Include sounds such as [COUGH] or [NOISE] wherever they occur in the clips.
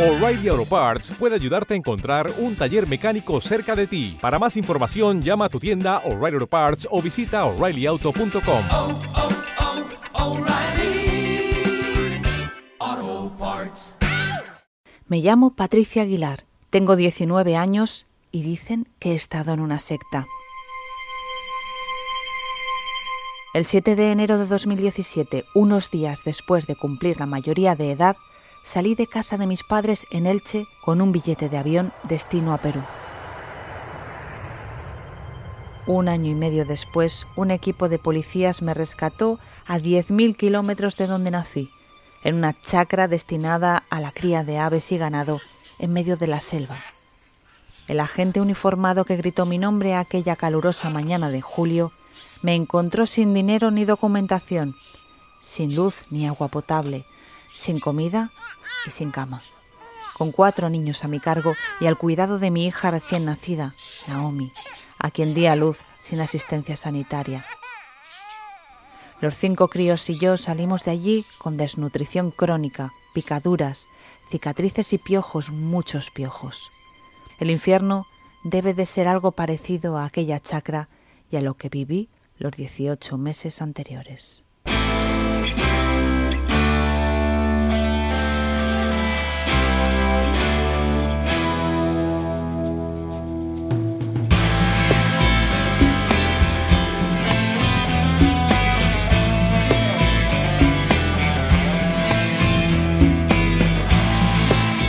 O'Reilly Auto Parts puede ayudarte a encontrar un taller mecánico cerca de ti. Para más información, llama a tu tienda O'Reilly Auto Parts o visita oreillyauto.com. oh, oh, Parts. Me llamo Patricia Aguilar, tengo 19 años y dicen que he estado en una secta. El 7 de enero de 2017, unos días después de cumplir la mayoría de edad, salí de casa de mis padres en Elche con un billete de avión destino a Perú. Un año y medio después, un equipo de policías me rescató a 10.000 kilómetros de donde nací, en una chacra destinada a la cría de aves y ganado en medio de la selva. El agente uniformado que gritó mi nombre aquella calurosa mañana de julio me encontró sin dinero ni documentación, sin luz ni agua potable, sin comida y sin cama, con cuatro niños a mi cargo y al cuidado de mi hija recién nacida, Naomi, a quien di a luz sin asistencia sanitaria. Los cinco críos y yo salimos de allí con desnutrición crónica, picaduras, cicatrices y piojos, muchos piojos. El infierno debe de ser algo parecido a aquella chacra y a lo que viví los 18 meses anteriores.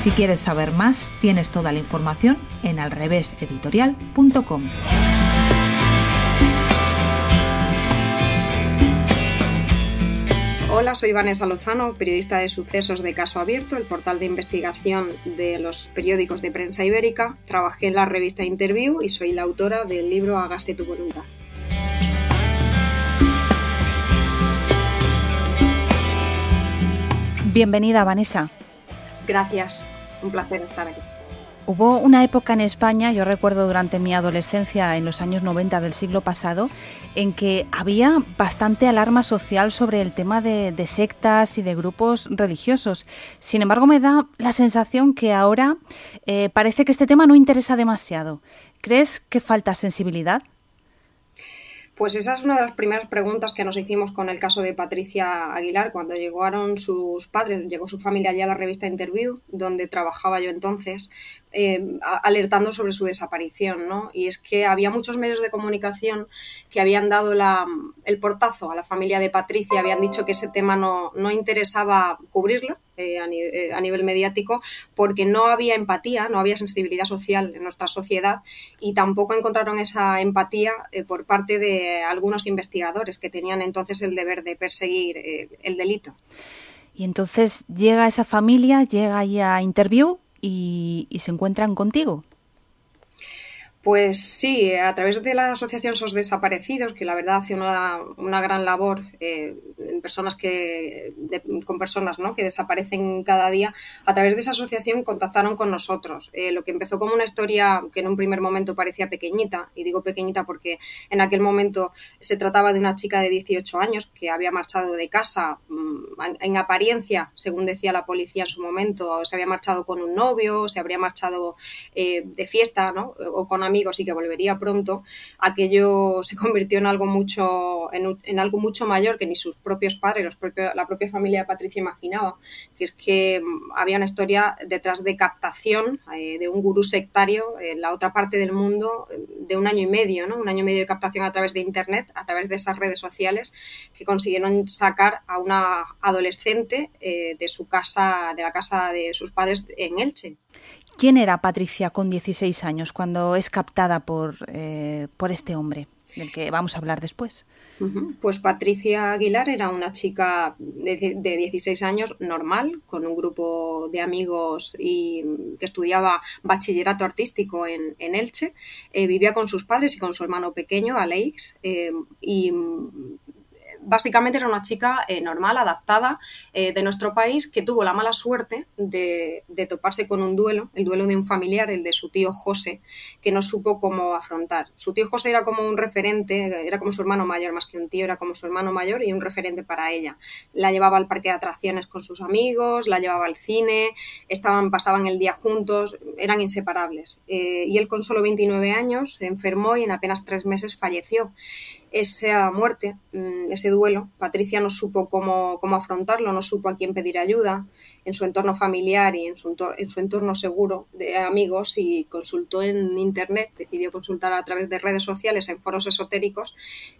Si quieres saber más, tienes toda la información en alreveseditorial.com. Hola, soy Vanessa Lozano, periodista de sucesos de Caso Abierto, el portal de investigación de los periódicos de prensa ibérica. Trabajé en la revista Interview y soy la autora del libro Hágase tu voluntad. Bienvenida, Vanessa. Gracias, un placer estar aquí. Hubo una época en España, yo recuerdo durante mi adolescencia en los años 90 del siglo pasado, en que había bastante alarma social sobre el tema de, sectas y de grupos religiosos. Sin embargo, me da la sensación que ahora eh, parece que este tema no interesa demasiado. ¿Crees que falta sensibilidad? Pues esa es una de las primeras preguntas que nos hicimos con el caso de Patricia Aguilar cuando llegaron sus padres, llegó su familia ya a la revista Interview, donde trabajaba yo entonces, eh, alertando sobre su desaparición, ¿no? Y es que había muchos medios de comunicación que habían dado la, el portazo a la familia de Patricia, habían dicho que ese tema no, no interesaba cubrirlo, eh, a, nivel, eh, a, nivel mediático porque no había empatía, no había sensibilidad social en nuestra sociedad y tampoco encontraron esa empatía eh, por parte de algunos investigadores que tenían entonces el deber de perseguir el delito. Y entonces llega esa familia, llega ahí a Interview y, y se encuentran contigo. Pues sí, a través de la Asociación SOS Desaparecidos, que la verdad hace una, una gran labor eh, en personas que, de, con personas ¿no? que desaparecen cada día, a través de esa asociación contactaron con nosotros. Eh, lo que empezó como una historia que en un primer momento parecía pequeñita, y digo pequeñita porque en aquel momento se trataba de una chica de 18 años que había marchado de casa, mmm, en apariencia, según decía la policía en su momento, se había marchado con un novio, se habría marchado eh, de fiesta ¿no? o con amigos y que volvería pronto, aquello se convirtió en algo mucho, en, en algo mucho mayor que ni sus propios padres, los propios, la propia familia de Patricia imaginaba, que es que había una historia detrás de captación eh, de un gurú sectario en la otra parte del mundo de un año y medio, ¿no? un año y medio de captación a través de Internet, a través de esas redes sociales que consiguieron sacar a una adolescente eh, de su casa, de la casa de sus padres en Elche. ¿Quién era Patricia con 16 años cuando es captada por, eh, por este hombre? del que vamos a hablar después. Pues Patricia Aguilar era una chica de, 16 años normal, con un grupo de amigos y que estudiaba bachillerato artístico en, Elche. Eh, vivía con sus padres y con su hermano pequeño, Alex, eh, y básicamente era una chica eh, normal, adaptada eh, de nuestro país, que tuvo la mala suerte de, toparse con un duelo, el duelo de un familiar, el de su tío José, que no supo cómo afrontar. Su tío José era como un referente, era como su hermano mayor, más que un tío, era como su hermano mayor y un referente para ella. La llevaba al parque de atracciones con sus amigos, la llevaba al cine, estaban, pasaban el día juntos, eran inseparables. Eh, y él con solo 29 años se enfermó y en apenas tres meses falleció esa muerte, mm, ese duelo, Patricia no supo cómo, cómo, afrontarlo, no supo a quién pedir ayuda en su entorno familiar y en su, en su entorno seguro de amigos y consultó en Internet, decidió consultar a través de redes sociales, en foros esotéricos,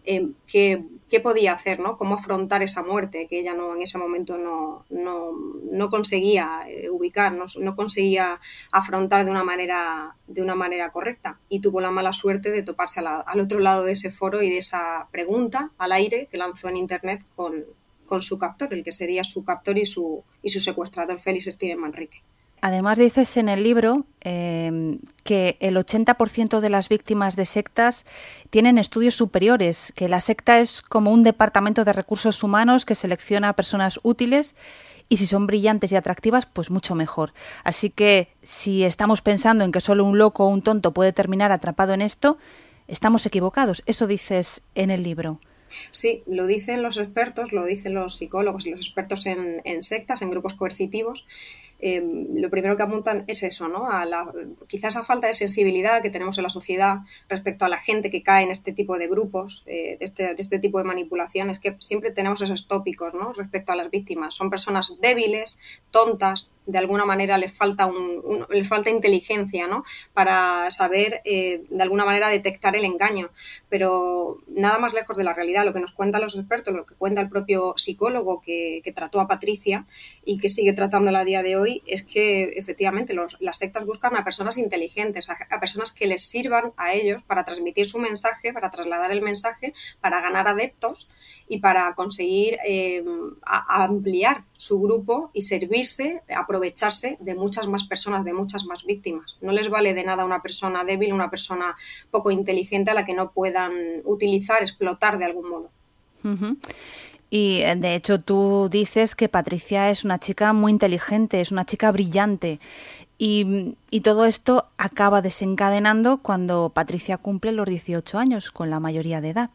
eh, qué, podía hacer, ¿no? cómo afrontar esa muerte que ella no, en ese momento no, no, conseguía eh, ubicar, no, conseguía afrontar de una, manera, de una manera correcta y tuvo la mala suerte de toparse al otro lado de ese foro y de esa pregunta al aire que lanzó en Internet con, con su captor, el que sería su captor y su, y su secuestrador, Félix Steven Manrique. Además dices en el libro em, que el 80% de las víctimas de sectas tienen estudios superiores, que la secta es como un departamento de recursos humanos que selecciona a personas útiles y si son brillantes y atractivas, pues mucho mejor. Así que si estamos pensando en que solo un loco o un tonto puede terminar atrapado en esto, estamos equivocados. Eso dices en el libro. Sí, lo dicen los expertos, lo dicen los psicólogos y los expertos en, sectas, en grupos coercitivos. Em, lo primero que apuntan es eso, ¿no? A la, quizás esa falta de sensibilidad que tenemos en la sociedad respecto a la gente que cae en este tipo de grupos, eh, de, este, de, este, tipo de manipulaciones, que siempre tenemos esos tópicos, ¿no? Respecto a las víctimas. Son personas débiles, tontas, de alguna manera les falta, un, les falta inteligencia ¿no? para saber eh, de alguna manera detectar el engaño. Pero nada más lejos de la realidad, lo que nos cuentan los expertos, lo que cuenta el propio psicólogo que, trató a Patricia y que sigue tratándola a día de hoy, es que efectivamente las sectas buscan a personas inteligentes, a, personas que les sirvan a ellos para transmitir su mensaje, para trasladar el mensaje, para ganar adeptos y para conseguir eh, ampliar su grupo y servirse, aprovecharse de muchas más personas, de muchas más víctimas. No les vale de nada una persona débil, una persona poco inteligente a la que no puedan utilizar, explotar de algún modo. Y eh, de hecho tú dices que Patricia es una chica muy inteligente, es una chica brillante. Y, y, todo esto acaba desencadenando cuando Patricia cumple los 18 años, con la mayoría de edad.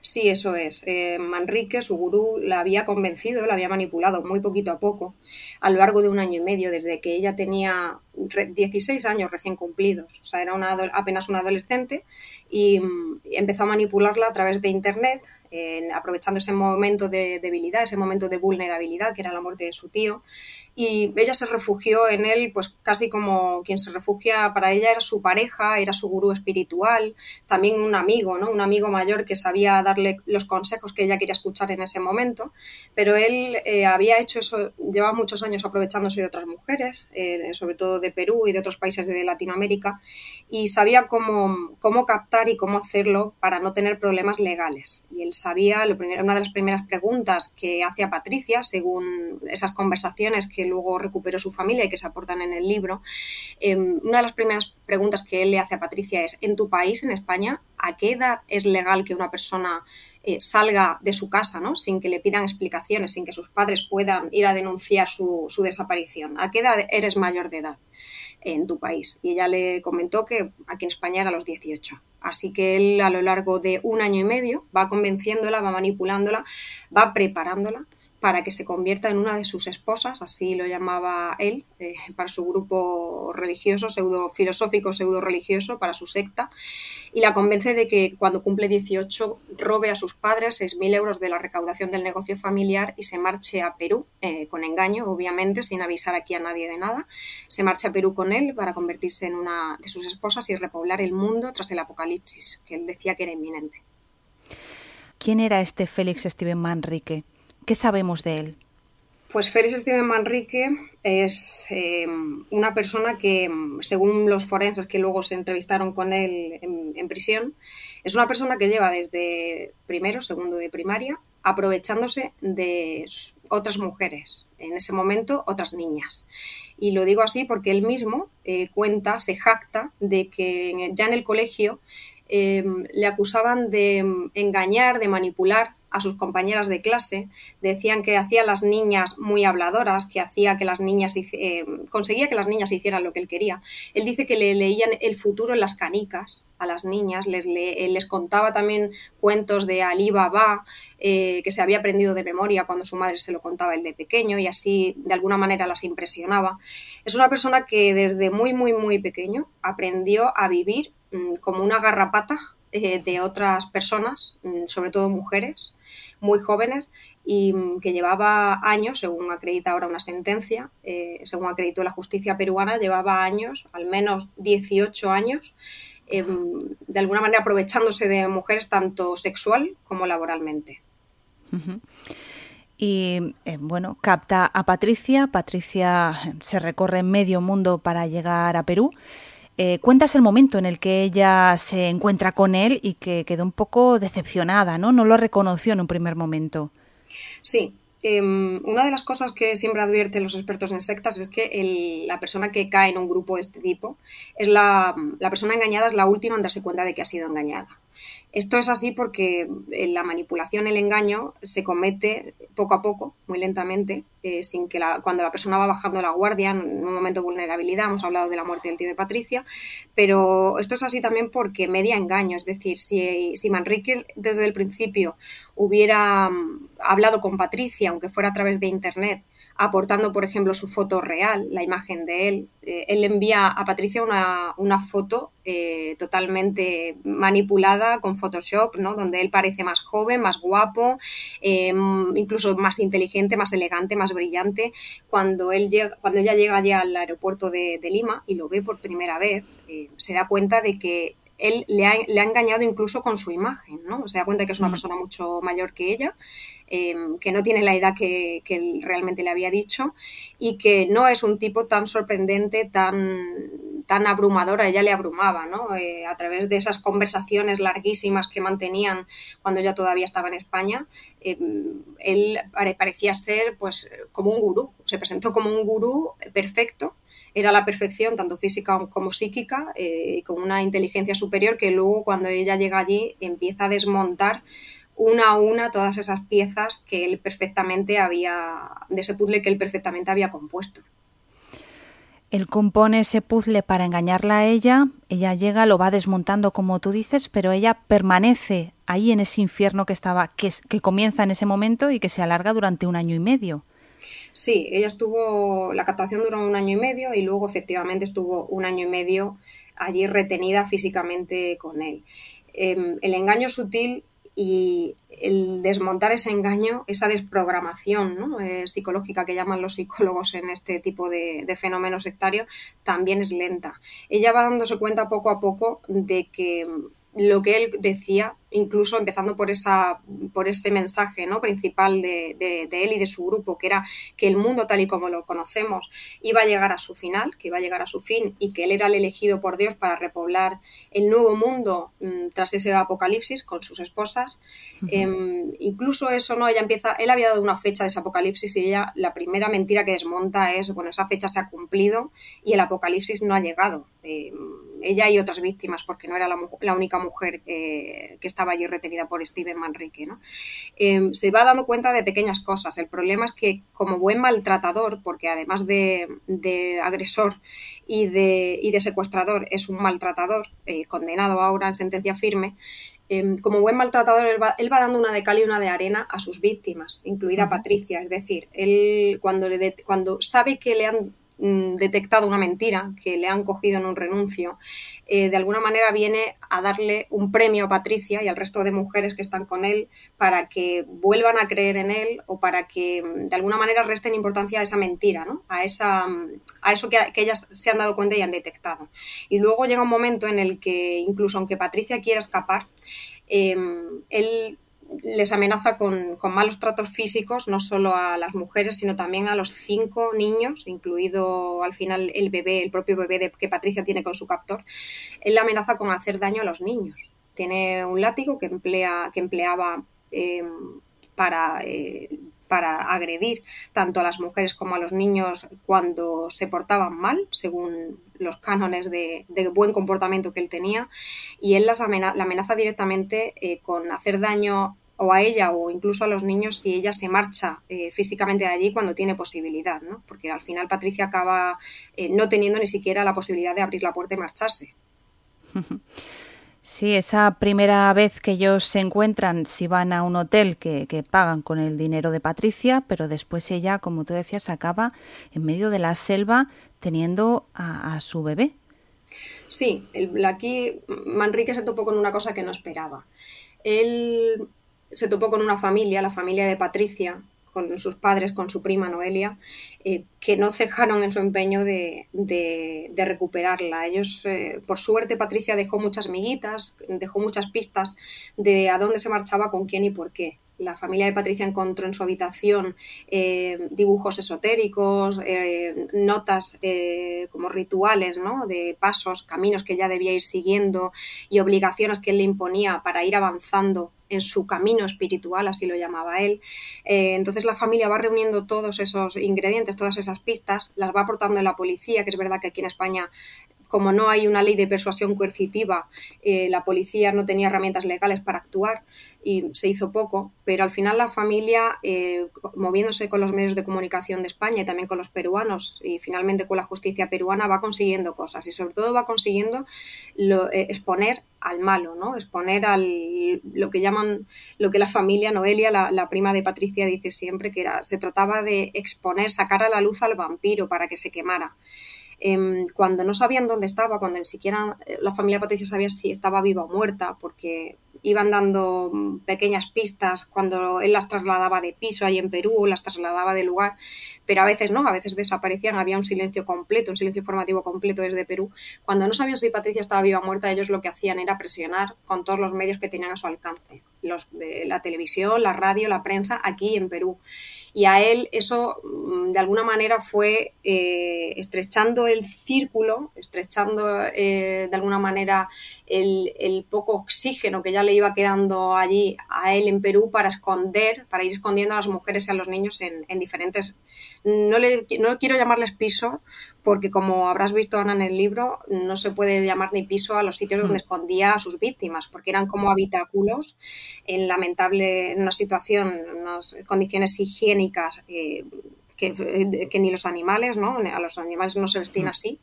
Sí, eso es. Eh, Manrique, su gurú, la había convencido, la había manipulado muy poquito a poco a lo largo de un año y medio, desde que ella tenía 16 años recién cumplidos, o sea, era una, apenas una adolescente y, mm, empezó a manipularla a través de Internet, aprovechando ese momento de debilidad, ese momento de vulnerabilidad que era la muerte de su tío y ella se refugió en él, pues casi como quien se refugia para ella era su pareja, era su gurú espiritual, también un amigo, ¿no? Un amigo mayor que sabía darle los consejos que ella quería escuchar en ese momento, pero él eh, había hecho eso, llevaba muchos años aprovechándose de otras mujeres, eh, sobre todo de Perú y de otros países de Latinoamérica, y sabía cómo, cómo captar y cómo hacerlo para no tener problemas legales. Y él sabía, lo primero, una de las primeras preguntas que hacía Patricia, según esas conversaciones que luego recuperó su familia y que se aportan en el libro, em, una de las primeras preguntas que él le hace a Patricia es, ¿en tu país, en España, a qué edad es legal que una persona eh, salga de su casa, ¿no? sin que le pidan explicaciones, sin que sus padres puedan ir a denunciar su, su desaparición? ¿A qué edad eres mayor de edad en tu país? Y ella le comentó que aquí en España era a los 18. Así que él a lo largo de un año y medio va convenciéndola, va manipulándola, va preparándola para que se convierta en una de sus esposas, así lo llamaba él, eh, para su grupo religioso, pseudo filosófico, pseudo religioso, para su secta, y la convence de que cuando cumple 18 robe a sus padres 6.000 euros de la recaudación del negocio familiar y se marche a Perú, eh, con engaño, obviamente, sin avisar aquí a nadie de nada. Se marcha a Perú con él para convertirse en una de sus esposas y repoblar el mundo tras el apocalipsis, que él decía que era inminente. ¿Quién era este Félix Steven Manrique? ¿Qué sabemos de él? Pues Félix Steven Manrique es eh, una persona que, según los forenses que luego se entrevistaron con él en, prisión, es una persona que lleva desde primero, segundo de primaria, aprovechándose de otras mujeres, en ese momento otras niñas. Y lo digo así porque él mismo eh, cuenta, se jacta de que ya en el colegio em, le acusaban de engañar, de manipular a sus compañeras de clase, decían que hacía las niñas muy habladoras, que hacía que las niñas eh, conseguía que las niñas hicieran lo que él quería. Él dice que le leían el futuro en las canicas a las niñas, les, les contaba también cuentos de Ali Baba, eh, que se había aprendido de memoria cuando su madre se lo contaba el de pequeño y así de alguna manera las impresionaba. Es una persona que desde muy, muy, muy pequeño aprendió a vivir como una garrapata eh, de otras personas, mm, sobre todo mujeres, muy jóvenes y mm, que llevaba años, según acredita ahora una sentencia, eh, según acreditó la justicia peruana, llevaba años, al menos 18 años, em, de alguna manera aprovechándose de mujeres tanto sexual como laboralmente. Y eh, bueno, capta a Patricia. Patricia se recorre medio mundo para llegar a Perú. Eh, cuentas el momento en el que ella se encuentra con él y que quedó un poco decepcionada, ¿no? No lo reconoció en un primer momento. Sí, Em, una de las cosas que siempre advierten los expertos en sectas es que la persona que cae en un grupo de este tipo es la, la persona engañada es la última en darse cuenta de que ha sido engañada. Esto es así porque eh, la manipulación, el engaño, se comete poco a poco, muy lentamente, eh, sin que cuando la persona va bajando la guardia, en un momento de vulnerabilidad, hemos hablado de la muerte del tío de Patricia, pero esto es así también porque media engaño, es decir, si, si Manrique desde el principio hubiera mm, hablado con Patricia, aunque fuera a través de Internet, aportando, por ejemplo, su foto real, la imagen de él. Eh, él envía a Patricia una, una foto eh, totalmente manipulada con Photoshop, ¿no? donde él parece más joven, más guapo, em, incluso más inteligente, más elegante, más brillante. Cuando, él llega, cuando ella llega allí al aeropuerto de, Lima y lo ve por primera vez, eh, se da cuenta de que él le ha, le ha, engañado incluso con su imagen, ¿no? Se da cuenta que es una mm. persona mucho mayor que ella, em, que no tiene la edad que, que, él realmente le había dicho y que no es un tipo tan sorprendente, tan, tan abrumadora, ella le abrumaba, ¿no? Eh, a través de esas conversaciones larguísimas que mantenían cuando ella todavía estaba en España, em, él parecía ser pues como un gurú, se presentó como un gurú perfecto era la perfección, tanto física como psíquica, eh, con una inteligencia superior que luego cuando ella llega allí empieza a desmontar una a una todas esas piezas que él perfectamente había, de ese puzzle que él perfectamente había compuesto. Él compone ese puzzle para engañarla a ella, ella llega, lo va desmontando como tú dices, pero ella permanece ahí en ese infierno que estaba, que, que comienza en ese momento y que se alarga durante un año y medio. Sí, ella estuvo, la captación duró un año y medio y luego efectivamente estuvo un año y medio allí retenida físicamente con él. Em, el engaño sutil y el desmontar ese engaño, esa desprogramación ¿no? Eh, psicológica que llaman los psicólogos en este tipo de, de fenómeno sectario, también es lenta. Ella va dándose cuenta poco a poco de que lo que él decía, incluso empezando por, esa, por ese mensaje ¿no? principal de, de, él y de su grupo, que era que el mundo tal y como lo conocemos iba a llegar a su final, que iba a llegar a su fin y que él era el elegido por Dios para repoblar el nuevo mundo mm, tras ese apocalipsis con sus esposas. Em, incluso eso, ¿no? Ella empieza, él había dado una fecha de ese apocalipsis y ella, la primera mentira que desmonta es, bueno, esa fecha se ha cumplido y el apocalipsis no ha llegado. Em, ella y otras víctimas, porque no era la, única mujer que estaba allí retenida por Steven Manrique. ¿no? Em, se va dando cuenta de pequeñas cosas. El problema es que como buen maltratador, porque además de, agresor y de, y de, secuestrador es un maltratador, eh, condenado ahora en sentencia firme, em, como buen maltratador, él va, él va, dando una de cal y una de arena a sus víctimas, incluida Patricia. Es decir, él cuando, le cuando sabe que le han detectado una mentira, que le han cogido en un renuncio, eh, de alguna manera viene a darle un premio a Patricia y al resto de mujeres que están con él para que vuelvan a creer en él o para que mm, de alguna manera resten importancia a esa mentira, ¿no? a, esa, mm, a eso que, ellas se han dado cuenta y han detectado. Y luego llega un momento en el que incluso aunque Patricia quiera escapar, em, él les amenaza con, malos tratos físicos, no solo a las mujeres, sino también a los cinco niños, incluido al final el bebé, el propio bebé de, que Patricia tiene con su captor. Él la amenaza con hacer daño a los niños. Tiene un látigo que, emplea, que empleaba em, para eh, para agredir tanto a las mujeres como a los niños cuando se portaban mal, según los cánones de, buen comportamiento que él tenía, y él las la amenaza directamente eh, con hacer daño o a ella o incluso a los niños si ella se marcha eh, físicamente de allí cuando tiene posibilidad, ¿no? porque al final Patricia acaba eh, no teniendo ni siquiera la posibilidad de abrir la puerta y marcharse. Sí, esa primera vez que ellos se encuentran, si van a un hotel que, pagan con el dinero de Patricia, pero después ella, como tú decías, acaba en medio de la selva teniendo a, su bebé. Sí, el, aquí Manrique se topó con una cosa que no esperaba. Él se topó con una familia, la familia de Patricia, con sus padres, con su prima Noelia, eh, que no cejaron en su empeño de, recuperarla. Ellos, eh, por suerte, Patricia dejó muchas miguitas, dejó muchas pistas de a dónde se marchaba, con quién y por qué. La familia de Patricia encontró en su habitación eh, dibujos esotéricos, notas como rituales, ¿no? de pasos, caminos que ella debía ir siguiendo y obligaciones que él le imponía para ir avanzando en su camino espiritual, así lo llamaba él. Eh, entonces la familia va reuniendo todos esos ingredientes, todas esas pistas, las va aportando la policía, que es verdad que aquí en España como no hay una ley de persuasión coercitiva, eh, la policía no tenía herramientas legales para actuar y se hizo poco, pero al final la familia, eh, moviéndose con los medios de comunicación de España y también con los peruanos y finalmente con la justicia peruana, va consiguiendo cosas y sobre todo va consiguiendo eh, exponer al malo, ¿no? exponer al lo que llaman, lo que la familia Noelia, la, la prima de Patricia, dice siempre, que era, se trataba de exponer, sacar a la luz al vampiro para que se quemara. Em, cuando no sabían dónde estaba, cuando ni siquiera eh, la familia Patricia sabía si estaba viva o muerta, porque iban dando mm, pequeñas pistas cuando él las trasladaba de piso ahí en Perú, las trasladaba de lugar, pero a veces no, a veces desaparecían, había un silencio completo, un silencio informativo completo desde Perú. Cuando no sabían si Patricia estaba viva o muerta, ellos lo que hacían era presionar con todos los medios que tenían a su alcance, los, eh, la televisión, la radio, la prensa, aquí en Perú. Y a él eso mm, de alguna manera fue eh, estrechando el círculo, estrechando eh, de alguna manera el, poco oxígeno que ya le iba quedando allí a él en Perú para esconder, para ir escondiendo a las mujeres y a los niños en, diferentes, no, le, no quiero llamarles pisos, porque como habrás visto Ana en el libro, no se puede llamar ni piso a los sitios donde hmm. escondía a sus víctimas, porque eran como habitáculos en lamentable, en una situación, en unas condiciones higiénicas eh, que, ni los animales, ¿no? A los animales no se les tiene así.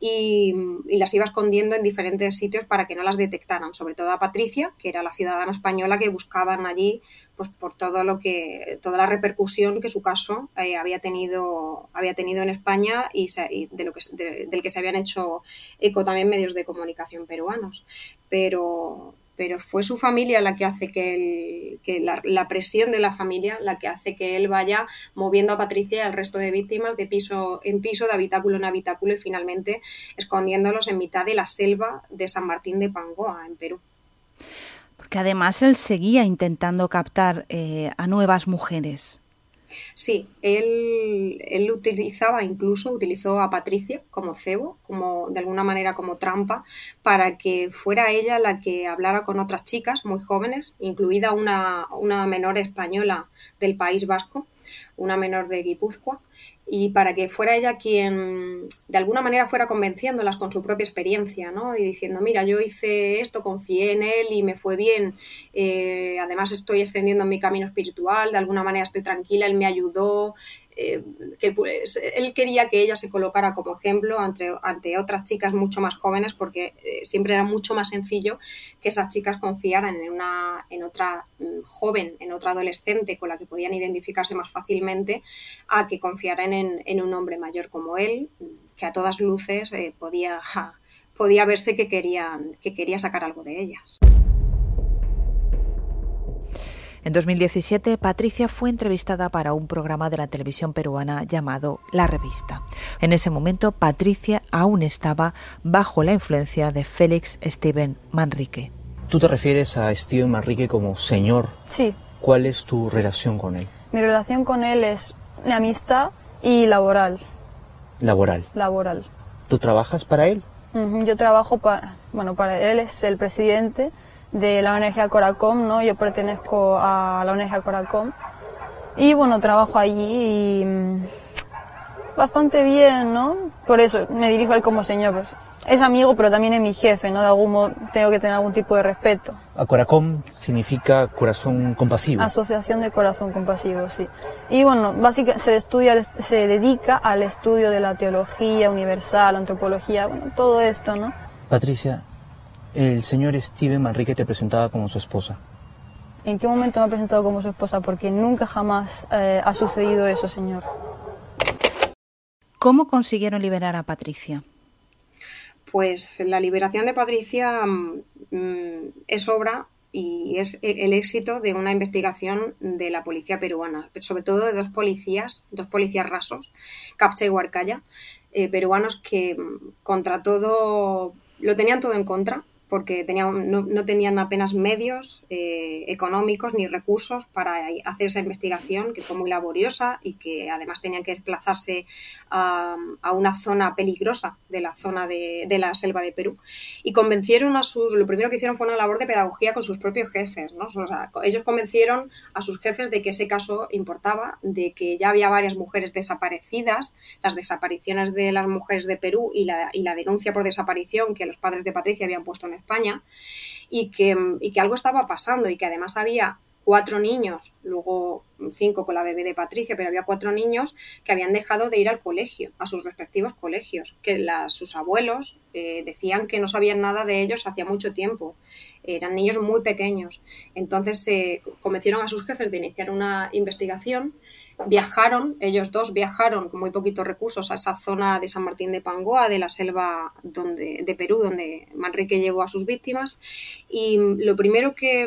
Y, las iba escondiendo en diferentes sitios para que no las detectaran, sobre todo a Patricia, que era la ciudadana española que buscaban allí, pues por todo lo que, toda la repercusión que su caso eh, había tenido, había tenido en España y, de lo que, del que se habían hecho eco también medios de comunicación peruanos. Pero, pero fue su familia la que hace que, que la, presión de la familia la que hace que él vaya moviendo a Patricia y al resto de víctimas de piso en piso, de habitáculo en habitáculo y finalmente escondiéndolos en mitad de la selva de San Martín de Pangoa, en Perú. Porque además él seguía intentando captar eh, a nuevas mujeres. Sí, él, él, utilizaba, incluso utilizó a Patricia como cebo, como de alguna manera como trampa, para que fuera ella la que hablara con otras chicas muy jóvenes, incluida una, una menor española del País Vasco, una menor de Guipúzcoa, y para que fuera ella quien de alguna manera fuera convenciéndolas con su propia experiencia, ¿no? Y diciendo, mira, yo hice esto, confié en él y me fue bien, eh, además estoy extendiendo mi camino espiritual, de alguna manera estoy tranquila, él me ayudó, eh, que pues, él quería que ella se colocara como ejemplo ante, ante otras chicas mucho más jóvenes porque eh, siempre era mucho más sencillo que esas chicas confiaran en, una, en otra mm, joven, en otra adolescente con la que podían identificarse más fácilmente a que confiaran en, un hombre mayor como él, que a todas luces eh, podía, [LAUGHS] podía verse que, querían, que quería sacar algo de ellas. En 2017, Patricia fue entrevistada para un programa de la televisión peruana llamado La Revista. En ese momento, Patricia aún estaba bajo la influencia de Félix Steven Manrique. Tú te refieres a Steven Manrique como señor. Sí. ¿Cuál es tu relación con él? Mi relación con él es de amistad y laboral. Laboral. Laboral. ¿Tú trabajas para él? Yo trabajo para, bueno, para él es el presidente de la ONG Coracom, ¿no? Yo pertenezco a la ONG Coracom y bueno, trabajo allí y mm, bastante bien, ¿no? Por eso me dirijo a él como señor. Pues, es amigo, pero también es mi jefe, ¿no? De algún modo tengo que tener algún tipo de respeto. Coracom significa corazón compasivo. Asociación de Corazón Compasivo, sí. Y bueno, básicamente se estudia, se dedica al estudio de la teología universal, antropología, bueno, todo esto, ¿no? Patricia, el señor Steven Manrique te presentaba como su esposa. ¿En qué momento me ha presentado como su esposa? Porque nunca jamás eh, ha sucedido eso, señor. ¿Cómo consiguieron liberar a Patricia? Pues la liberación de Patricia mm, es obra y es e-, el éxito de una investigación de la policía peruana, sobre todo de dos policías, dos policías rasos, Capcha y Huarcaya, eh, peruanos que mm, contra todo lo tenían todo en contra porque tenían, no, no, tenían apenas medios eh, económicos ni recursos para hacer esa investigación, que fue muy laboriosa y que además tenían que desplazarse a, a una zona peligrosa de la zona de, de, la selva de Perú. Y convencieron a sus, lo primero que hicieron fue una labor de pedagogía con sus propios jefes. ¿no? O sea, ellos convencieron a sus jefes de que ese caso importaba, de que ya había varias mujeres desaparecidas, las desapariciones de las mujeres de Perú y la, y la denuncia por desaparición que los padres de Patricia habían puesto en España y que, algo estaba pasando y que además había cuatro niños, luego cinco con la bebé de Patricia, pero había cuatro niños que habían dejado de ir al colegio, a sus respectivos colegios, que sus abuelos eh, decían que no sabían nada de ellos hacía mucho tiempo, eran niños muy pequeños. Entonces se eh, convencieron a sus jefes de iniciar una investigación viajaron, ellos dos viajaron con muy poquitos recursos a esa zona de San Martín de Pangoa, de la selva donde, de Perú, donde Manrique llevó a sus víctimas. Y lo primero que,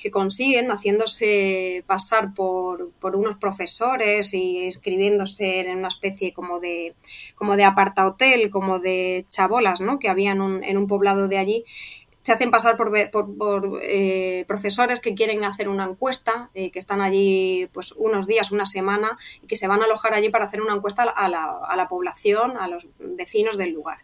que consiguen, haciéndose pasar por, por, unos profesores y escribiéndose en una especie como de, como de aparta hotel, como de chabolas, ¿no? que había en un, en un poblado de allí, se hacen pasar por, por, por eh, profesores que quieren hacer una encuesta, eh, que están allí pues unos días, una semana, y que se van a alojar allí para hacer una encuesta a la, a la población, a los vecinos del lugar.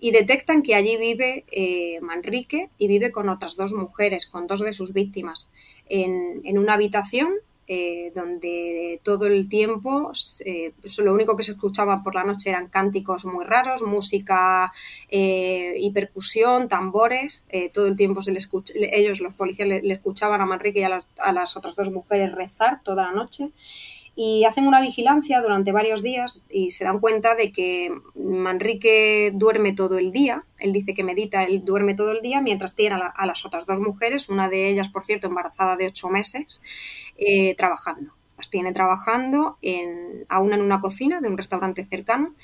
Y detectan que allí vive eh, Manrique y vive con otras dos mujeres, con dos de sus víctimas, en, en una habitación eh, donde todo el tiempo eh, lo único que se escuchaba por la noche eran cánticos muy raros, música eh, y percusión, tambores, eh, todo el tiempo se le escucha, ellos, los policías, le, escuchaban a Manrique y a las otras dos mujeres rezar toda la noche y hacen una vigilancia durante varios días y se dan cuenta de que Manrique duerme todo el día, él dice que medita, él duerme todo el día mientras tiene a, la, a las otras dos mujeres, una de ellas, por cierto, embarazada de ocho meses, eh, trabajando. Las tiene trabajando en, a una en una cocina de un restaurante cercano,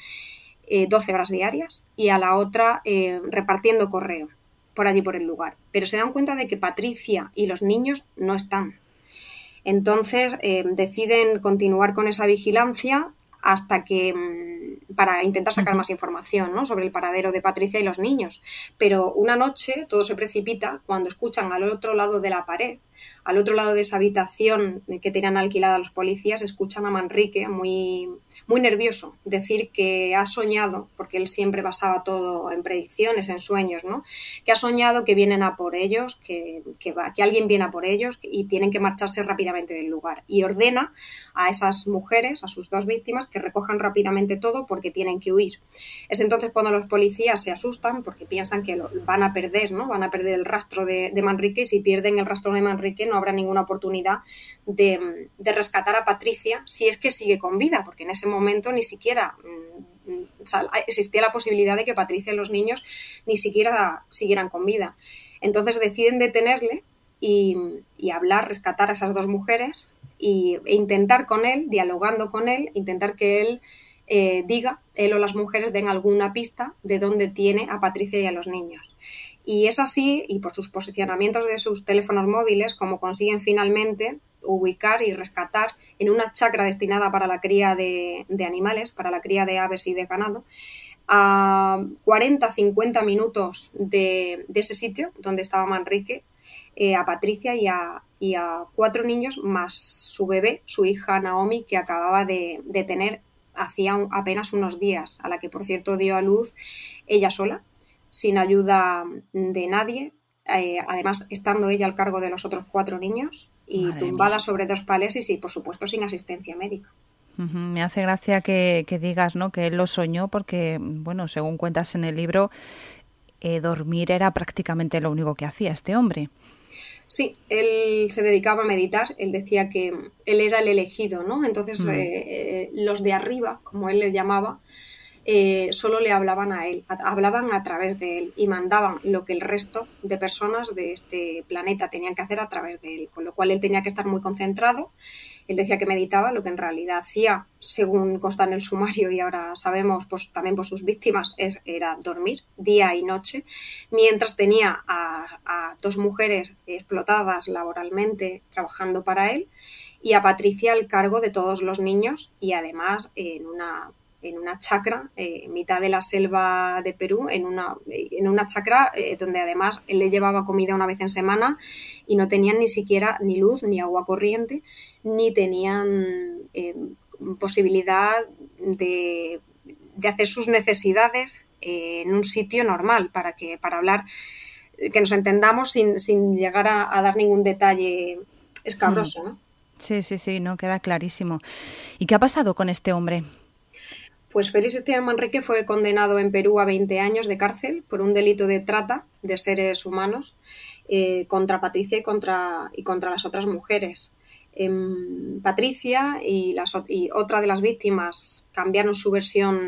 eh, 12 horas diarias, y a la otra eh, repartiendo correo por allí por el lugar. Pero se dan cuenta de que Patricia y los niños no están, entonces eh, deciden continuar con esa vigilancia hasta que mm, para intentar sacar más información ¿no? sobre el paradero de Patricia y los niños. Pero una noche todo se precipita cuando escuchan al otro lado de la pared, al otro lado de esa habitación que tenían alquilada los policías, escuchan a Manrique muy, muy nervioso, decir que ha soñado, porque él siempre basaba todo en predicciones, en sueños, ¿no? Que ha soñado que vienen a por ellos, que, que, va, que alguien viene a por ellos y tienen que marcharse rápidamente del lugar. Y ordena a esas mujeres, a sus dos víctimas, que recojan rápidamente todo porque tienen que huir. Es entonces cuando los policías se asustan porque piensan que lo, van a perder, ¿no? Van a perder el rastro de, de Manrique y si pierden el rastro de Manrique no habrá ninguna oportunidad de, de rescatar a Patricia si es que sigue con vida, porque en ese momento ni siquiera sea, existía la posibilidad de que Patricia y los niños ni siquiera siguieran con vida. Entonces deciden detenerle y, y hablar, rescatar a esas dos mujeres y, e intentar con él, dialogando con él, intentar que él eh, diga, él o las mujeres den alguna pista de dónde tiene a Patricia y a los niños. Y es así, y por sus posicionamientos de sus teléfonos móviles, como consiguen finalmente ubicar y rescatar en una chacra destinada para la cría de, de animales, para la cría de aves y de ganado, A 40-50 minutos de, ese sitio donde estaba Manrique, eh, a Patricia y a, cuatro niños más su bebé, su hija Naomi, que acababa de, tener hacía apenas unos días, a la que por cierto dio a luz ella sola, sin ayuda de nadie, eh, además estando ella al cargo de los otros cuatro niños y tumbada sobre dos paleses y por supuesto sin asistencia médica. Me hace gracia que, digas ¿no? que él lo soñó porque, bueno, según cuentas en el libro, eh, dormir era prácticamente lo único que hacía este hombre. Sí, él se dedicaba a meditar, él decía que él era el elegido, ¿no? Entonces, mm. eh, los de arriba, como él les llamaba, eh, solo le hablaban a él, hablaban a través de él y mandaban lo que el resto de personas de este planeta tenían que hacer a través de él, con lo cual él tenía que estar muy concentrado. Él decía que meditaba, lo que en realidad hacía, según consta en el sumario y ahora sabemos pues, también por sus víctimas, es, era dormir día y noche, mientras tenía a, a dos mujeres explotadas laboralmente trabajando para él y a Patricia al cargo de todos los niños y además en una en una chacra, eh, en mitad de la selva de Perú, en una, en una chacra eh, donde además él le llevaba comida una vez en semana y no tenían ni siquiera ni luz, ni agua corriente, ni tenían eh, posibilidad de, hacer sus necesidades en un sitio normal para, que, para hablar, que nos entendamos sin, llegar a, dar ningún detalle escabroso. ¿no? Sí, sí, sí, no queda clarísimo. ¿Y qué ha pasado con este hombre? Pues Félix Esteban Manrique fue condenado en Perú a 20 años de cárcel por un delito de trata de seres humanos eh, contra Patricia y contra, y contra las otras mujeres. Em, Patricia y, las, y otra de las víctimas cambiaron su versión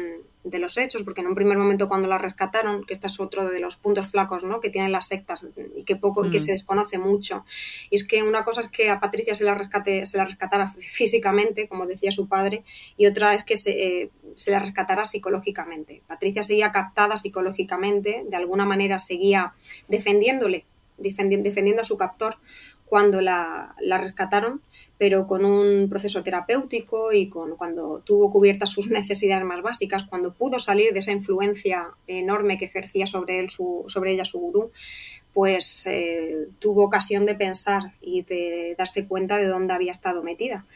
de los hechos, porque en un primer momento cuando la rescataron, que este es otro de los puntos flacos ¿no? que tienen las sectas y que poco y que mm. se desconoce mucho, y es que una cosa es que a Patricia se la rescate, se la rescatara [LAUGHS] físicamente, como decía su padre, y otra es que se, eh, se la rescatara psicológicamente. Patricia seguía captada psicológicamente, de alguna manera seguía defendiéndole, defendiendo a su captor cuando la, rescataron, pero con un proceso terapéutico y con, cuando tuvo cubiertas sus necesidades más básicas, cuando pudo salir de esa influencia enorme que ejercía sobre, él, su, sobre ella su gurú, pues eh, tuvo ocasión de pensar y de darse cuenta de dónde había estado metida.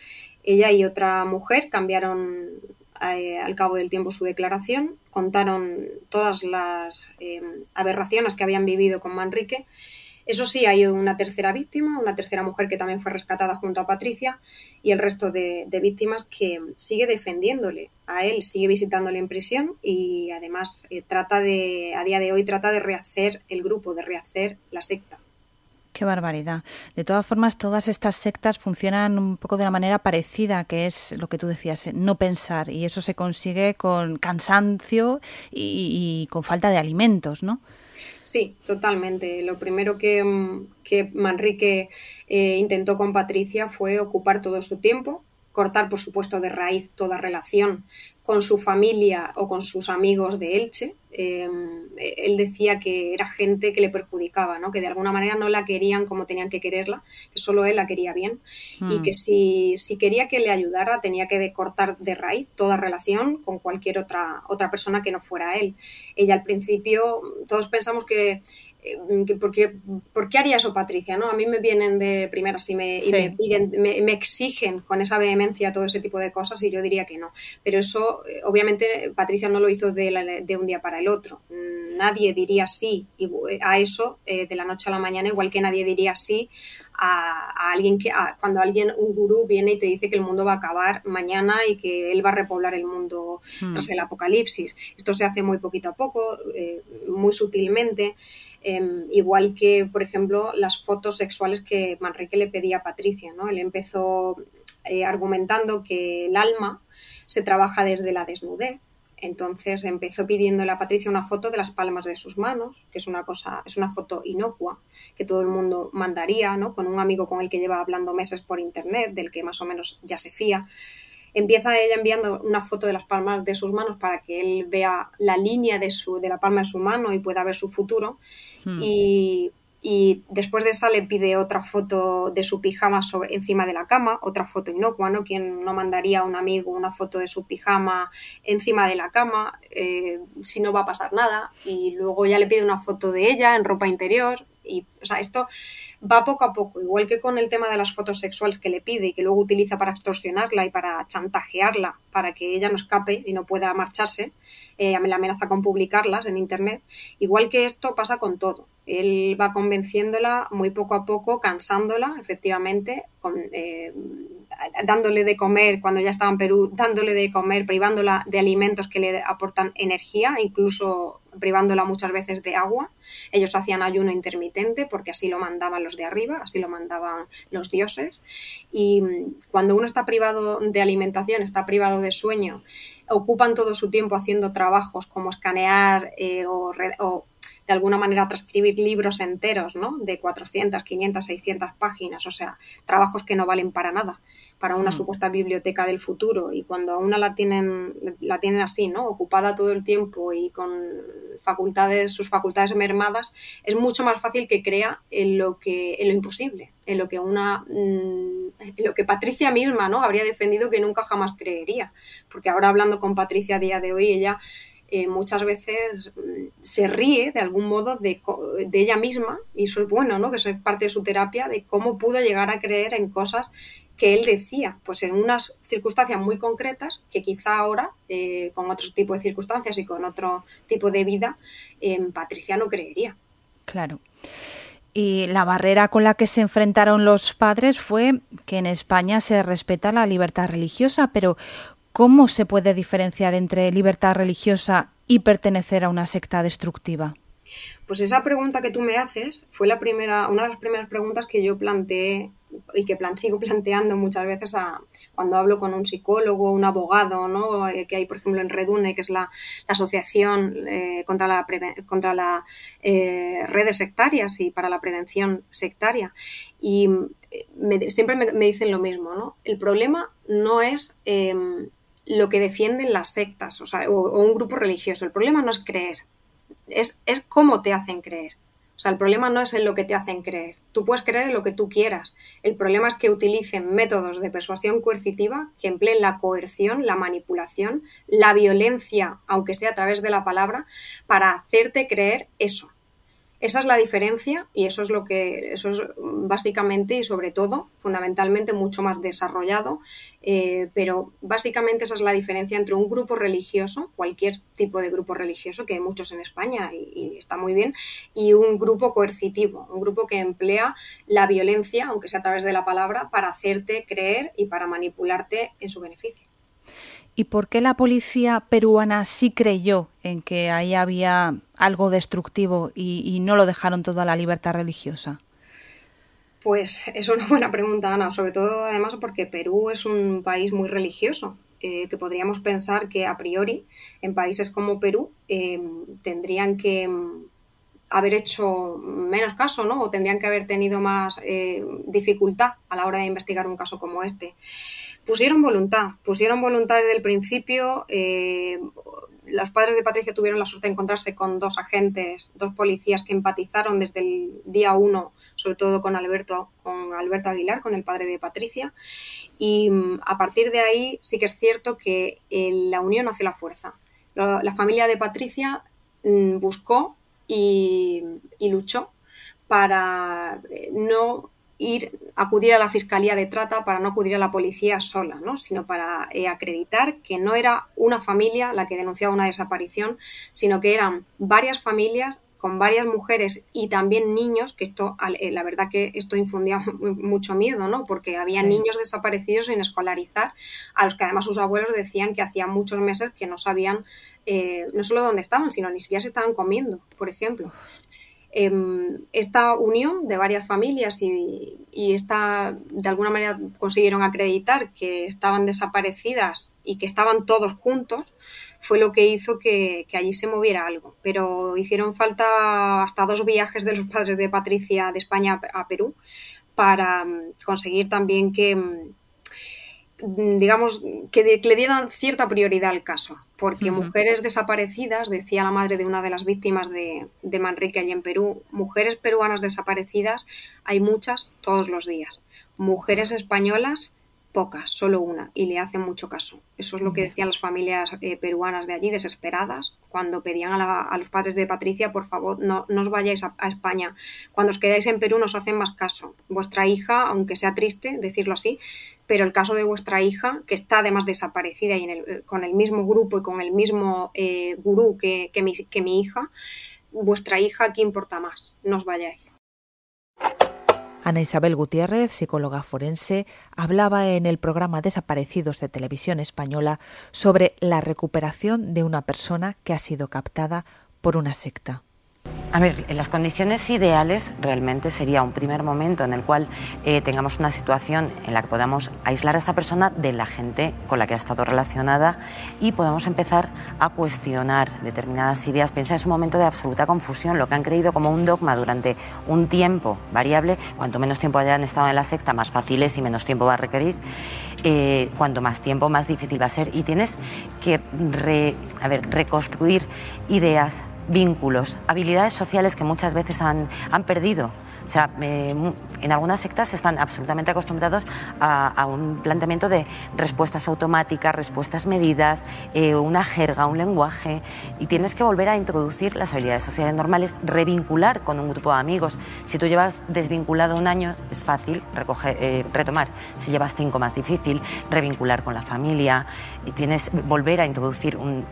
Ella y otra mujer cambiaron eh, al cabo del tiempo su declaración, contaron todas las eh, aberraciones que habían vivido con Manrique eso sí, hay una tercera víctima, una tercera mujer que también fue rescatada junto a Patricia y el resto de, víctimas que sigue defendiéndole a él, sigue visitándole en prisión y además eh, trata de, a día de hoy, trata de rehacer el grupo, de rehacer la secta. Qué barbaridad. De todas formas, todas estas sectas funcionan un poco de una manera parecida, que es lo que tú decías, eh, no pensar. Y eso se consigue con cansancio y con falta de alimentos, ¿no? Sí, totalmente. Lo primero que, mm, Manrique eh, intentó con Patricia fue ocupar todo su tiempo, cortar, por supuesto, de raíz toda relación con su familia o con sus amigos de Elche. Em, él decía que era gente que le perjudicaba, ¿no? que de alguna manera no la querían como tenían que quererla, que solo él la quería bien y mm. que si, si, quería que le ayudara tenía que cortar de raíz toda relación con cualquier otra, otra persona que no fuera él. Ella al principio, todos pensamos que ¿por qué, ¿por qué haría eso Patricia? ¿no? A mí me vienen de primeras y, me, me, exigen con esa vehemencia todo ese tipo de cosas y yo diría que no. Pero eso, eh, obviamente, Patricia no lo hizo de, de un día para el otro. Mm, nadie diría sí a eso eh, de la noche a la mañana, igual que nadie diría sí a, alguien que cuando alguien, un gurú viene y te dice que el mundo va a acabar mañana y que él va a repoblar el mundo hmm. tras el apocalipsis. Esto se hace muy poquito a poco, muy sutilmente. Em, igual que, por ejemplo, las fotos sexuales que Manrique le pedía a Patricia. ¿no? Él empezó eh, argumentando que el alma se trabaja desde la desnudez. Entonces empezó pidiéndole a Patricia una foto de las palmas de sus manos, que es una cosa, es una foto inocua que todo el mundo mandaría, ¿no? Con un amigo con el que lleva hablando meses por internet, del que más o menos ya se fía. Empieza ella enviando una foto de las palmas de sus manos para que él vea la línea de, su, de la palma de su mano y pueda ver su futuro. Hmm. Y, y después de esa le pide otra foto de su pijama sobre, encima de la cama, otra foto inocua, ¿no? Quien no mandaría a un amigo una foto de su pijama encima de la cama eh, si no va a pasar nada y luego ya le pide una foto de ella en ropa interior y, o sea, esto va poco a poco, igual que con el tema de las fotos sexuales que le pide y que luego utiliza para extorsionarla y para chantajearla para que ella no escape y no pueda marcharse, eh, la amenaza con publicarlas en Internet, igual que esto pasa con todo. Él va convenciéndola muy poco a poco, cansándola, efectivamente, con, eh, dándole de comer cuando ya estaba en Perú, dándole de comer, privándola de alimentos que le aportan energía, incluso privándola muchas veces de agua. Ellos hacían ayuno intermitente porque así lo mandaban los de arriba, así lo mandaban los dioses. Y cuando uno está privado de alimentación, está privado de sueño, ocupan todo su tiempo haciendo trabajos como escanear eh, o de alguna manera transcribir libros enteros, ¿no? De 400, 500, 600 páginas, o sea, trabajos que no valen para nada, para una supuesta biblioteca del futuro. Y cuando a una la tienen, la tienen así, ¿no? Ocupada todo el tiempo y con facultades, sus facultades mermadas, es mucho más fácil que crea en lo que, en lo imposible, en lo que una, en lo que Patricia misma, ¿no? Habría defendido que nunca jamás creería. Porque ahora hablando con Patricia a día de hoy, ella eh, muchas veces mm, se ríe de algún modo de, de, ella misma, y eso es bueno, ¿no? que eso es parte de su terapia, de cómo pudo llegar a creer en cosas que él decía, pues en unas circunstancias muy concretas, que quizá ahora, eh, con otro tipo de circunstancias y con otro tipo de vida, eh, Patricia no creería. Claro. Y la barrera con la que se enfrentaron los padres fue que en España se respeta la libertad religiosa, pero ¿Cómo se puede diferenciar entre libertad religiosa y pertenecer a una secta destructiva? Pues esa pregunta que tú me haces fue la primera, una de las primeras preguntas que yo planteé y que sigo planteando muchas veces a, cuando hablo con un psicólogo, un abogado, ¿no? Eh, que hay, por ejemplo, en Redune, que es la, Asociación eh, contra la, contra la eh, redes sectarias y para la prevención sectaria. Y siempre me, me, dicen lo mismo, ¿no? El problema no es em, lo que defienden las sectas o, sea, o, un grupo religioso. El problema no es creer, es, es cómo te hacen creer. O sea, el problema no es en lo que te hacen creer. Tú puedes creer en lo que tú quieras. El problema es que utilicen métodos de persuasión coercitiva que empleen la coerción, la manipulación, la violencia, aunque sea a través de la palabra, para hacerte creer eso. Esa es la diferencia y eso es lo que, eso es básicamente y sobre todo, fundamentalmente, mucho más desarrollado, eh, pero básicamente esa es la diferencia entre un grupo religioso, cualquier tipo de grupo religioso, que hay muchos en España y, y está muy bien, y un grupo coercitivo, un grupo que emplea la violencia, aunque sea a través de la palabra, para hacerte creer y para manipularte en su beneficio. ¿Y por qué la policía peruana sí creyó en que ahí había algo destructivo y, y, no lo dejaron toda la libertad religiosa? Pues es una buena pregunta, Ana, sobre todo además porque Perú es un país muy religioso, eh, que podríamos pensar que a priori en países como Perú eh, tendrían que haber hecho menos caso, ¿no? O tendrían que haber tenido más eh, dificultad a la hora de investigar un caso como este pusieron voluntad, pusieron voluntad desde el principio. Eh, los padres de Patricia tuvieron la suerte de encontrarse con dos agentes, dos policías que empatizaron desde el día uno, sobre todo con Alberto, con Alberto Aguilar, con el padre de Patricia. Y mm, a partir de ahí sí que es cierto que eh, la unión hace la fuerza. La, familia de Patricia mm, buscó y, y luchó para eh, no ir acudir a la fiscalía de trata para no acudir a la policía sola, ¿no? sino para eh, acreditar que no era una familia la que denunciaba una desaparición, sino que eran varias familias con varias mujeres y también niños, que esto, eh, la verdad que esto infundía [LAUGHS] mucho miedo, ¿no? Porque había sí. niños desaparecidos sin escolarizar, a los que además sus abuelos decían que hacía muchos meses que no sabían eh, no solo dónde estaban, sino ni siquiera se estaban comiendo, por ejemplo eh, esta unión de varias familias y, y, esta, de alguna manera consiguieron acreditar que estaban desaparecidas y que estaban todos juntos, fue lo que hizo que, que allí se moviera algo. Pero hicieron falta hasta dos viajes de los padres de Patricia de España a Perú para mm, conseguir también que mm, digamos, que, le dieran cierta prioridad al caso. Porque mujeres desaparecidas, decía la madre de una de las víctimas de, de Manrique allí en Perú, mujeres peruanas desaparecidas hay muchas todos los días. Mujeres españolas pocas, solo una, y le hacen mucho caso. Eso es lo que decían las familias eh, peruanas de allí, desesperadas, cuando pedían a, los padres de Patricia, por favor, no, no os vayáis a, España. Cuando os quedáis en Perú nos hacen más caso. Vuestra hija, aunque sea triste decirlo así, pero el caso de vuestra hija, que está además desaparecida y en el, con el mismo grupo y con el mismo eh, gurú que, que, mi, que mi hija, vuestra hija aquí importa más, no os vayáis. Ana Isabel Gutiérrez, psicóloga forense, hablaba en el programa Desaparecidos de Televisión Española sobre la recuperación de una persona que ha sido captada por una secta. A ver, en las condiciones ideales realmente sería un primer momento en el cual eh, tengamos una situación en la que podamos aislar a esa persona de la gente con la que ha estado relacionada y podamos empezar a cuestionar determinadas ideas. Piensa, es un momento de absoluta confusión, lo que han creído como un dogma durante un tiempo variable, cuanto menos tiempo hayan estado en la secta, más fácil es y menos tiempo va a requerir. Eh, cuanto más tiempo, más difícil va a ser y tienes que a ver, reconstruir ideas, vínculos, habilidades sociales que muchas veces han, han perdido. O sea, en algunas sectas están absolutamente acostumbrados a, un planteamiento de respuestas automáticas, respuestas medidas, eh, una jerga, un lenguaje, y tienes que volver a introducir las habilidades sociales normales, revincular con un grupo de amigos. Si tú llevas desvinculado un año, es fácil eh, retomar. Si llevas cinco, más difícil, revincular con la familia, y tienes volver a introducir un,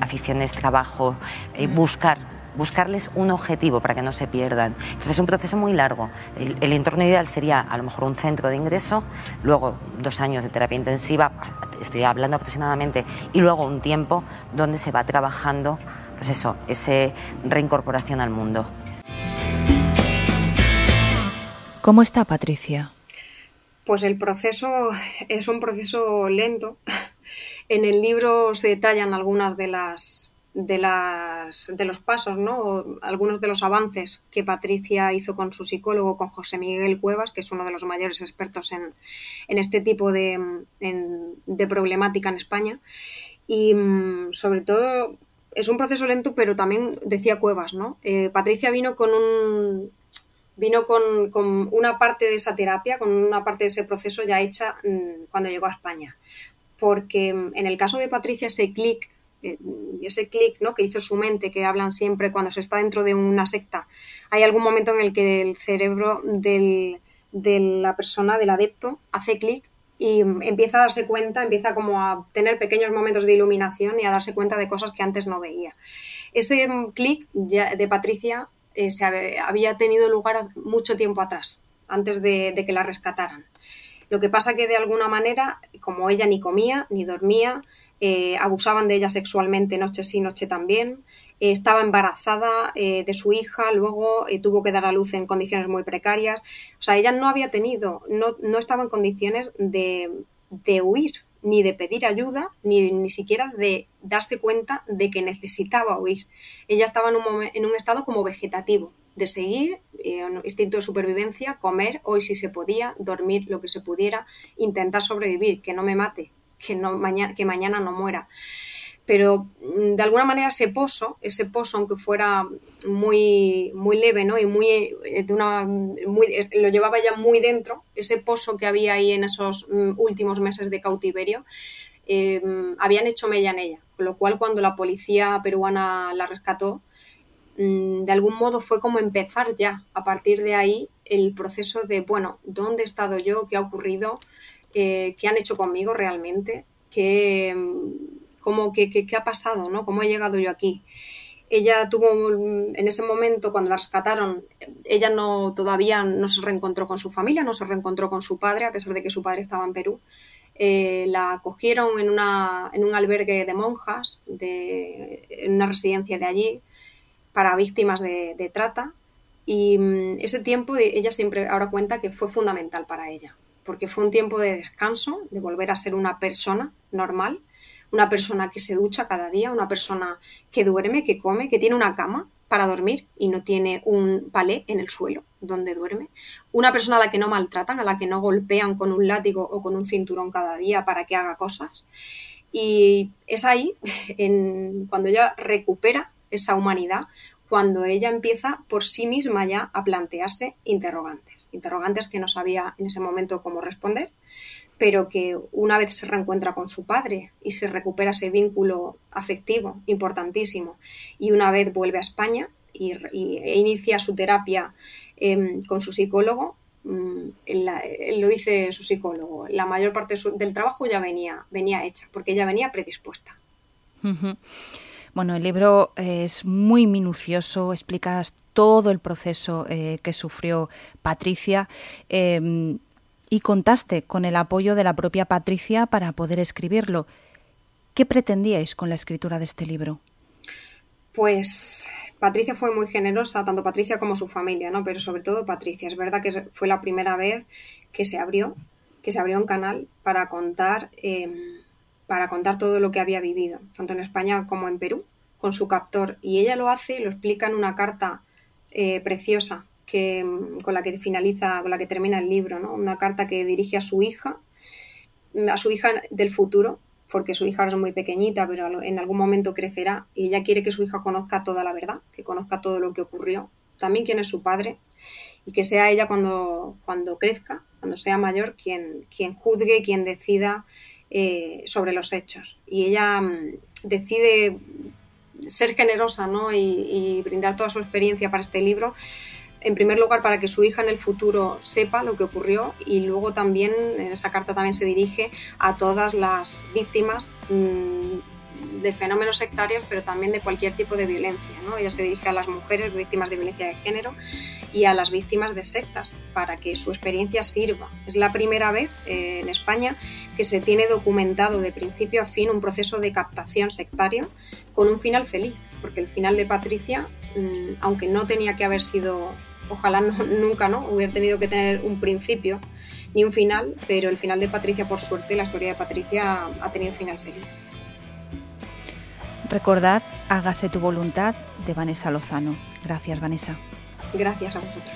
aficiones, trabajo, eh, buscar buscarles un objetivo para que no se pierdan. Entonces es un proceso muy largo. El, entorno ideal sería a lo mejor un centro de ingreso, luego dos años de terapia intensiva, estoy hablando aproximadamente, y luego un tiempo donde se va trabajando, pues eso, esa reincorporación al mundo. ¿Cómo está Patricia? Pues el proceso es un proceso lento. [LAUGHS] En el libro se detallan algunas de las de, las, de los pasos, ¿no? algunos de los avances que Patricia hizo con su psicólogo, con José Miguel Cuevas, que es uno de los mayores expertos en, este tipo de, de, problemática en España. Y mm, sobre todo es un proceso lento, pero también decía Cuevas, ¿no? Eh, Patricia vino con un vino con, con, una parte de esa terapia, con una parte de ese proceso ya hecha mm, cuando llegó a España. Porque mm, en el caso de Patricia ese clic eh, ese clic ¿no? que hizo su mente, que hablan siempre cuando se está dentro de una secta, hay algún momento en el que el cerebro del, de la persona, del adepto, hace clic y empieza a darse cuenta, empieza como a tener pequeños momentos de iluminación y a darse cuenta de cosas que antes no veía. Ese clic de Patricia eh, se había tenido lugar mucho tiempo atrás, antes de, de que la rescataran. Lo que pasa que de alguna manera, como ella ni comía ni dormía, eh, abusaban de ella sexualmente noche sí, noche también. Eh, estaba embarazada eh, de su hija, luego tuvo que dar a luz en condiciones muy precarias. O sea, ella no había tenido, no, no estaba en condiciones de, de huir, ni de pedir ayuda, ni, ni siquiera de darse cuenta de que necesitaba huir. Ella estaba en un, en un estado como vegetativo, de seguir, instinto de supervivencia, comer, hoy si se podía, dormir lo que se pudiera, intentar sobrevivir, que no me mate, que, no, mañana, no muera. Pero mm, de alguna manera ese pozo, ese pozo, aunque fuera muy, muy leve, ¿no? Y muy, eh, de una, muy, lo llevaba ya muy dentro, ese pozo que había ahí en esos mm, últimos meses de cautiverio, eh, habían hecho mella en ella. Con lo cual, cuando la policía peruana la rescató, mm, de algún modo fue como empezar ya, a partir de ahí, el proceso de, bueno, ¿dónde he estado yo? ¿Qué ha ocurrido? Eh, qué han hecho conmigo realmente, qué, cómo, qué, qué, ha pasado, ¿no? cómo he llegado yo aquí. Ella tuvo, en ese momento, cuando la rescataron, ella no todavía no se reencontró con su familia, no se reencontró con su padre, a pesar de que su padre estaba en Perú. Eh, la acogieron en, una, en un albergue de monjas, de, en una residencia de allí, para víctimas de, de trata. Y mm, ese tiempo ella siempre ahora cuenta que fue fundamental para ella, porque fue un tiempo de descanso, de volver a ser una persona normal, una persona que se ducha cada día, una persona que duerme, que come, que tiene una cama para dormir y no tiene un palé en el suelo donde duerme, una persona a la que no maltratan, a la que no golpean con un látigo o con un cinturón cada día para que haga cosas. Y es ahí, [LAUGHS] en, cuando ella recupera esa humanidad, cuando ella empieza por sí misma ya a plantearse interrogantes, interrogantes que no sabía en ese momento cómo responder, pero que una vez se reencuentra con su padre y se recupera ese vínculo afectivo importantísimo y una vez vuelve a España y, e inicia su terapia eh, con su psicólogo, mm, lo dice su psicólogo, la mayor parte del trabajo ya venía, venía hecha, porque ella venía predispuesta. Uh. Bueno, el libro es muy minucioso, explicas todo el proceso eh, que sufrió Patricia. Eh, y contaste con el apoyo de la propia Patricia para poder escribirlo. ¿Qué pretendíais con la escritura de este libro? Pues Patricia fue muy generosa, tanto Patricia como su familia, ¿no? Pero sobre todo Patricia. Es verdad que fue la primera vez que se abrió, que se abrió un canal para contar, eh, para contar todo lo que había vivido, tanto en España como en Perú, con su captor. Y ella lo hace, lo explica en una carta eh, preciosa que, con la que finaliza, con la que termina el libro, ¿no? Una carta que dirige a su hija, a su hija del futuro, porque su hija es muy pequeñita, pero en algún momento crecerá y ella quiere que su hija conozca toda la verdad, que conozca todo lo que ocurrió, también quién es su padre y que sea ella cuando, cuando crezca, cuando sea mayor, quien, quien juzgue, quien decida eh, sobre los hechos. Y ella mmm, decide ser generosa ¿no? y, y brindar toda su experiencia para este libro en primer lugar para que su hija en el futuro sepa lo que ocurrió y luego también en esa carta también se dirige a todas las víctimas mmm, de fenómenos sectarios, pero también de cualquier tipo de violencia. ¿no? Ella se dirige a las mujeres víctimas de violencia de género y a las víctimas de sectas para que su experiencia sirva. Es la primera vez eh, en España que se tiene documentado de principio a fin un proceso de captación sectario con un final feliz, porque el final de Patricia, mmm, aunque no tenía que haber sido ojalá [LAUGHS] nunca no hubiera tenido que tener un principio ni un final, pero el final de Patricia, por suerte, la historia de Patricia ha tenido final feliz. Recordad, hágase tu voluntad de Vanessa Lozano. Gracias, Vanessa. Gracias a vosotros.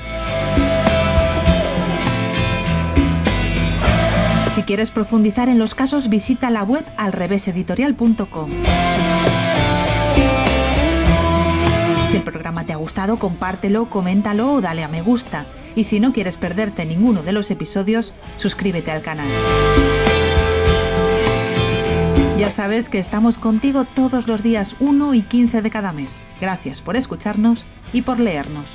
Si quieres profundizar en los casos, visita la web alreveseditorial.com. Si el programa te ha gustado, compártelo, coméntalo o dale a me gusta. Y si no quieres perderte ninguno de los episodios, suscríbete al canal. Ya sabes que estamos contigo todos los días 1 y 15 de cada mes. Gracias por escucharnos y por leernos.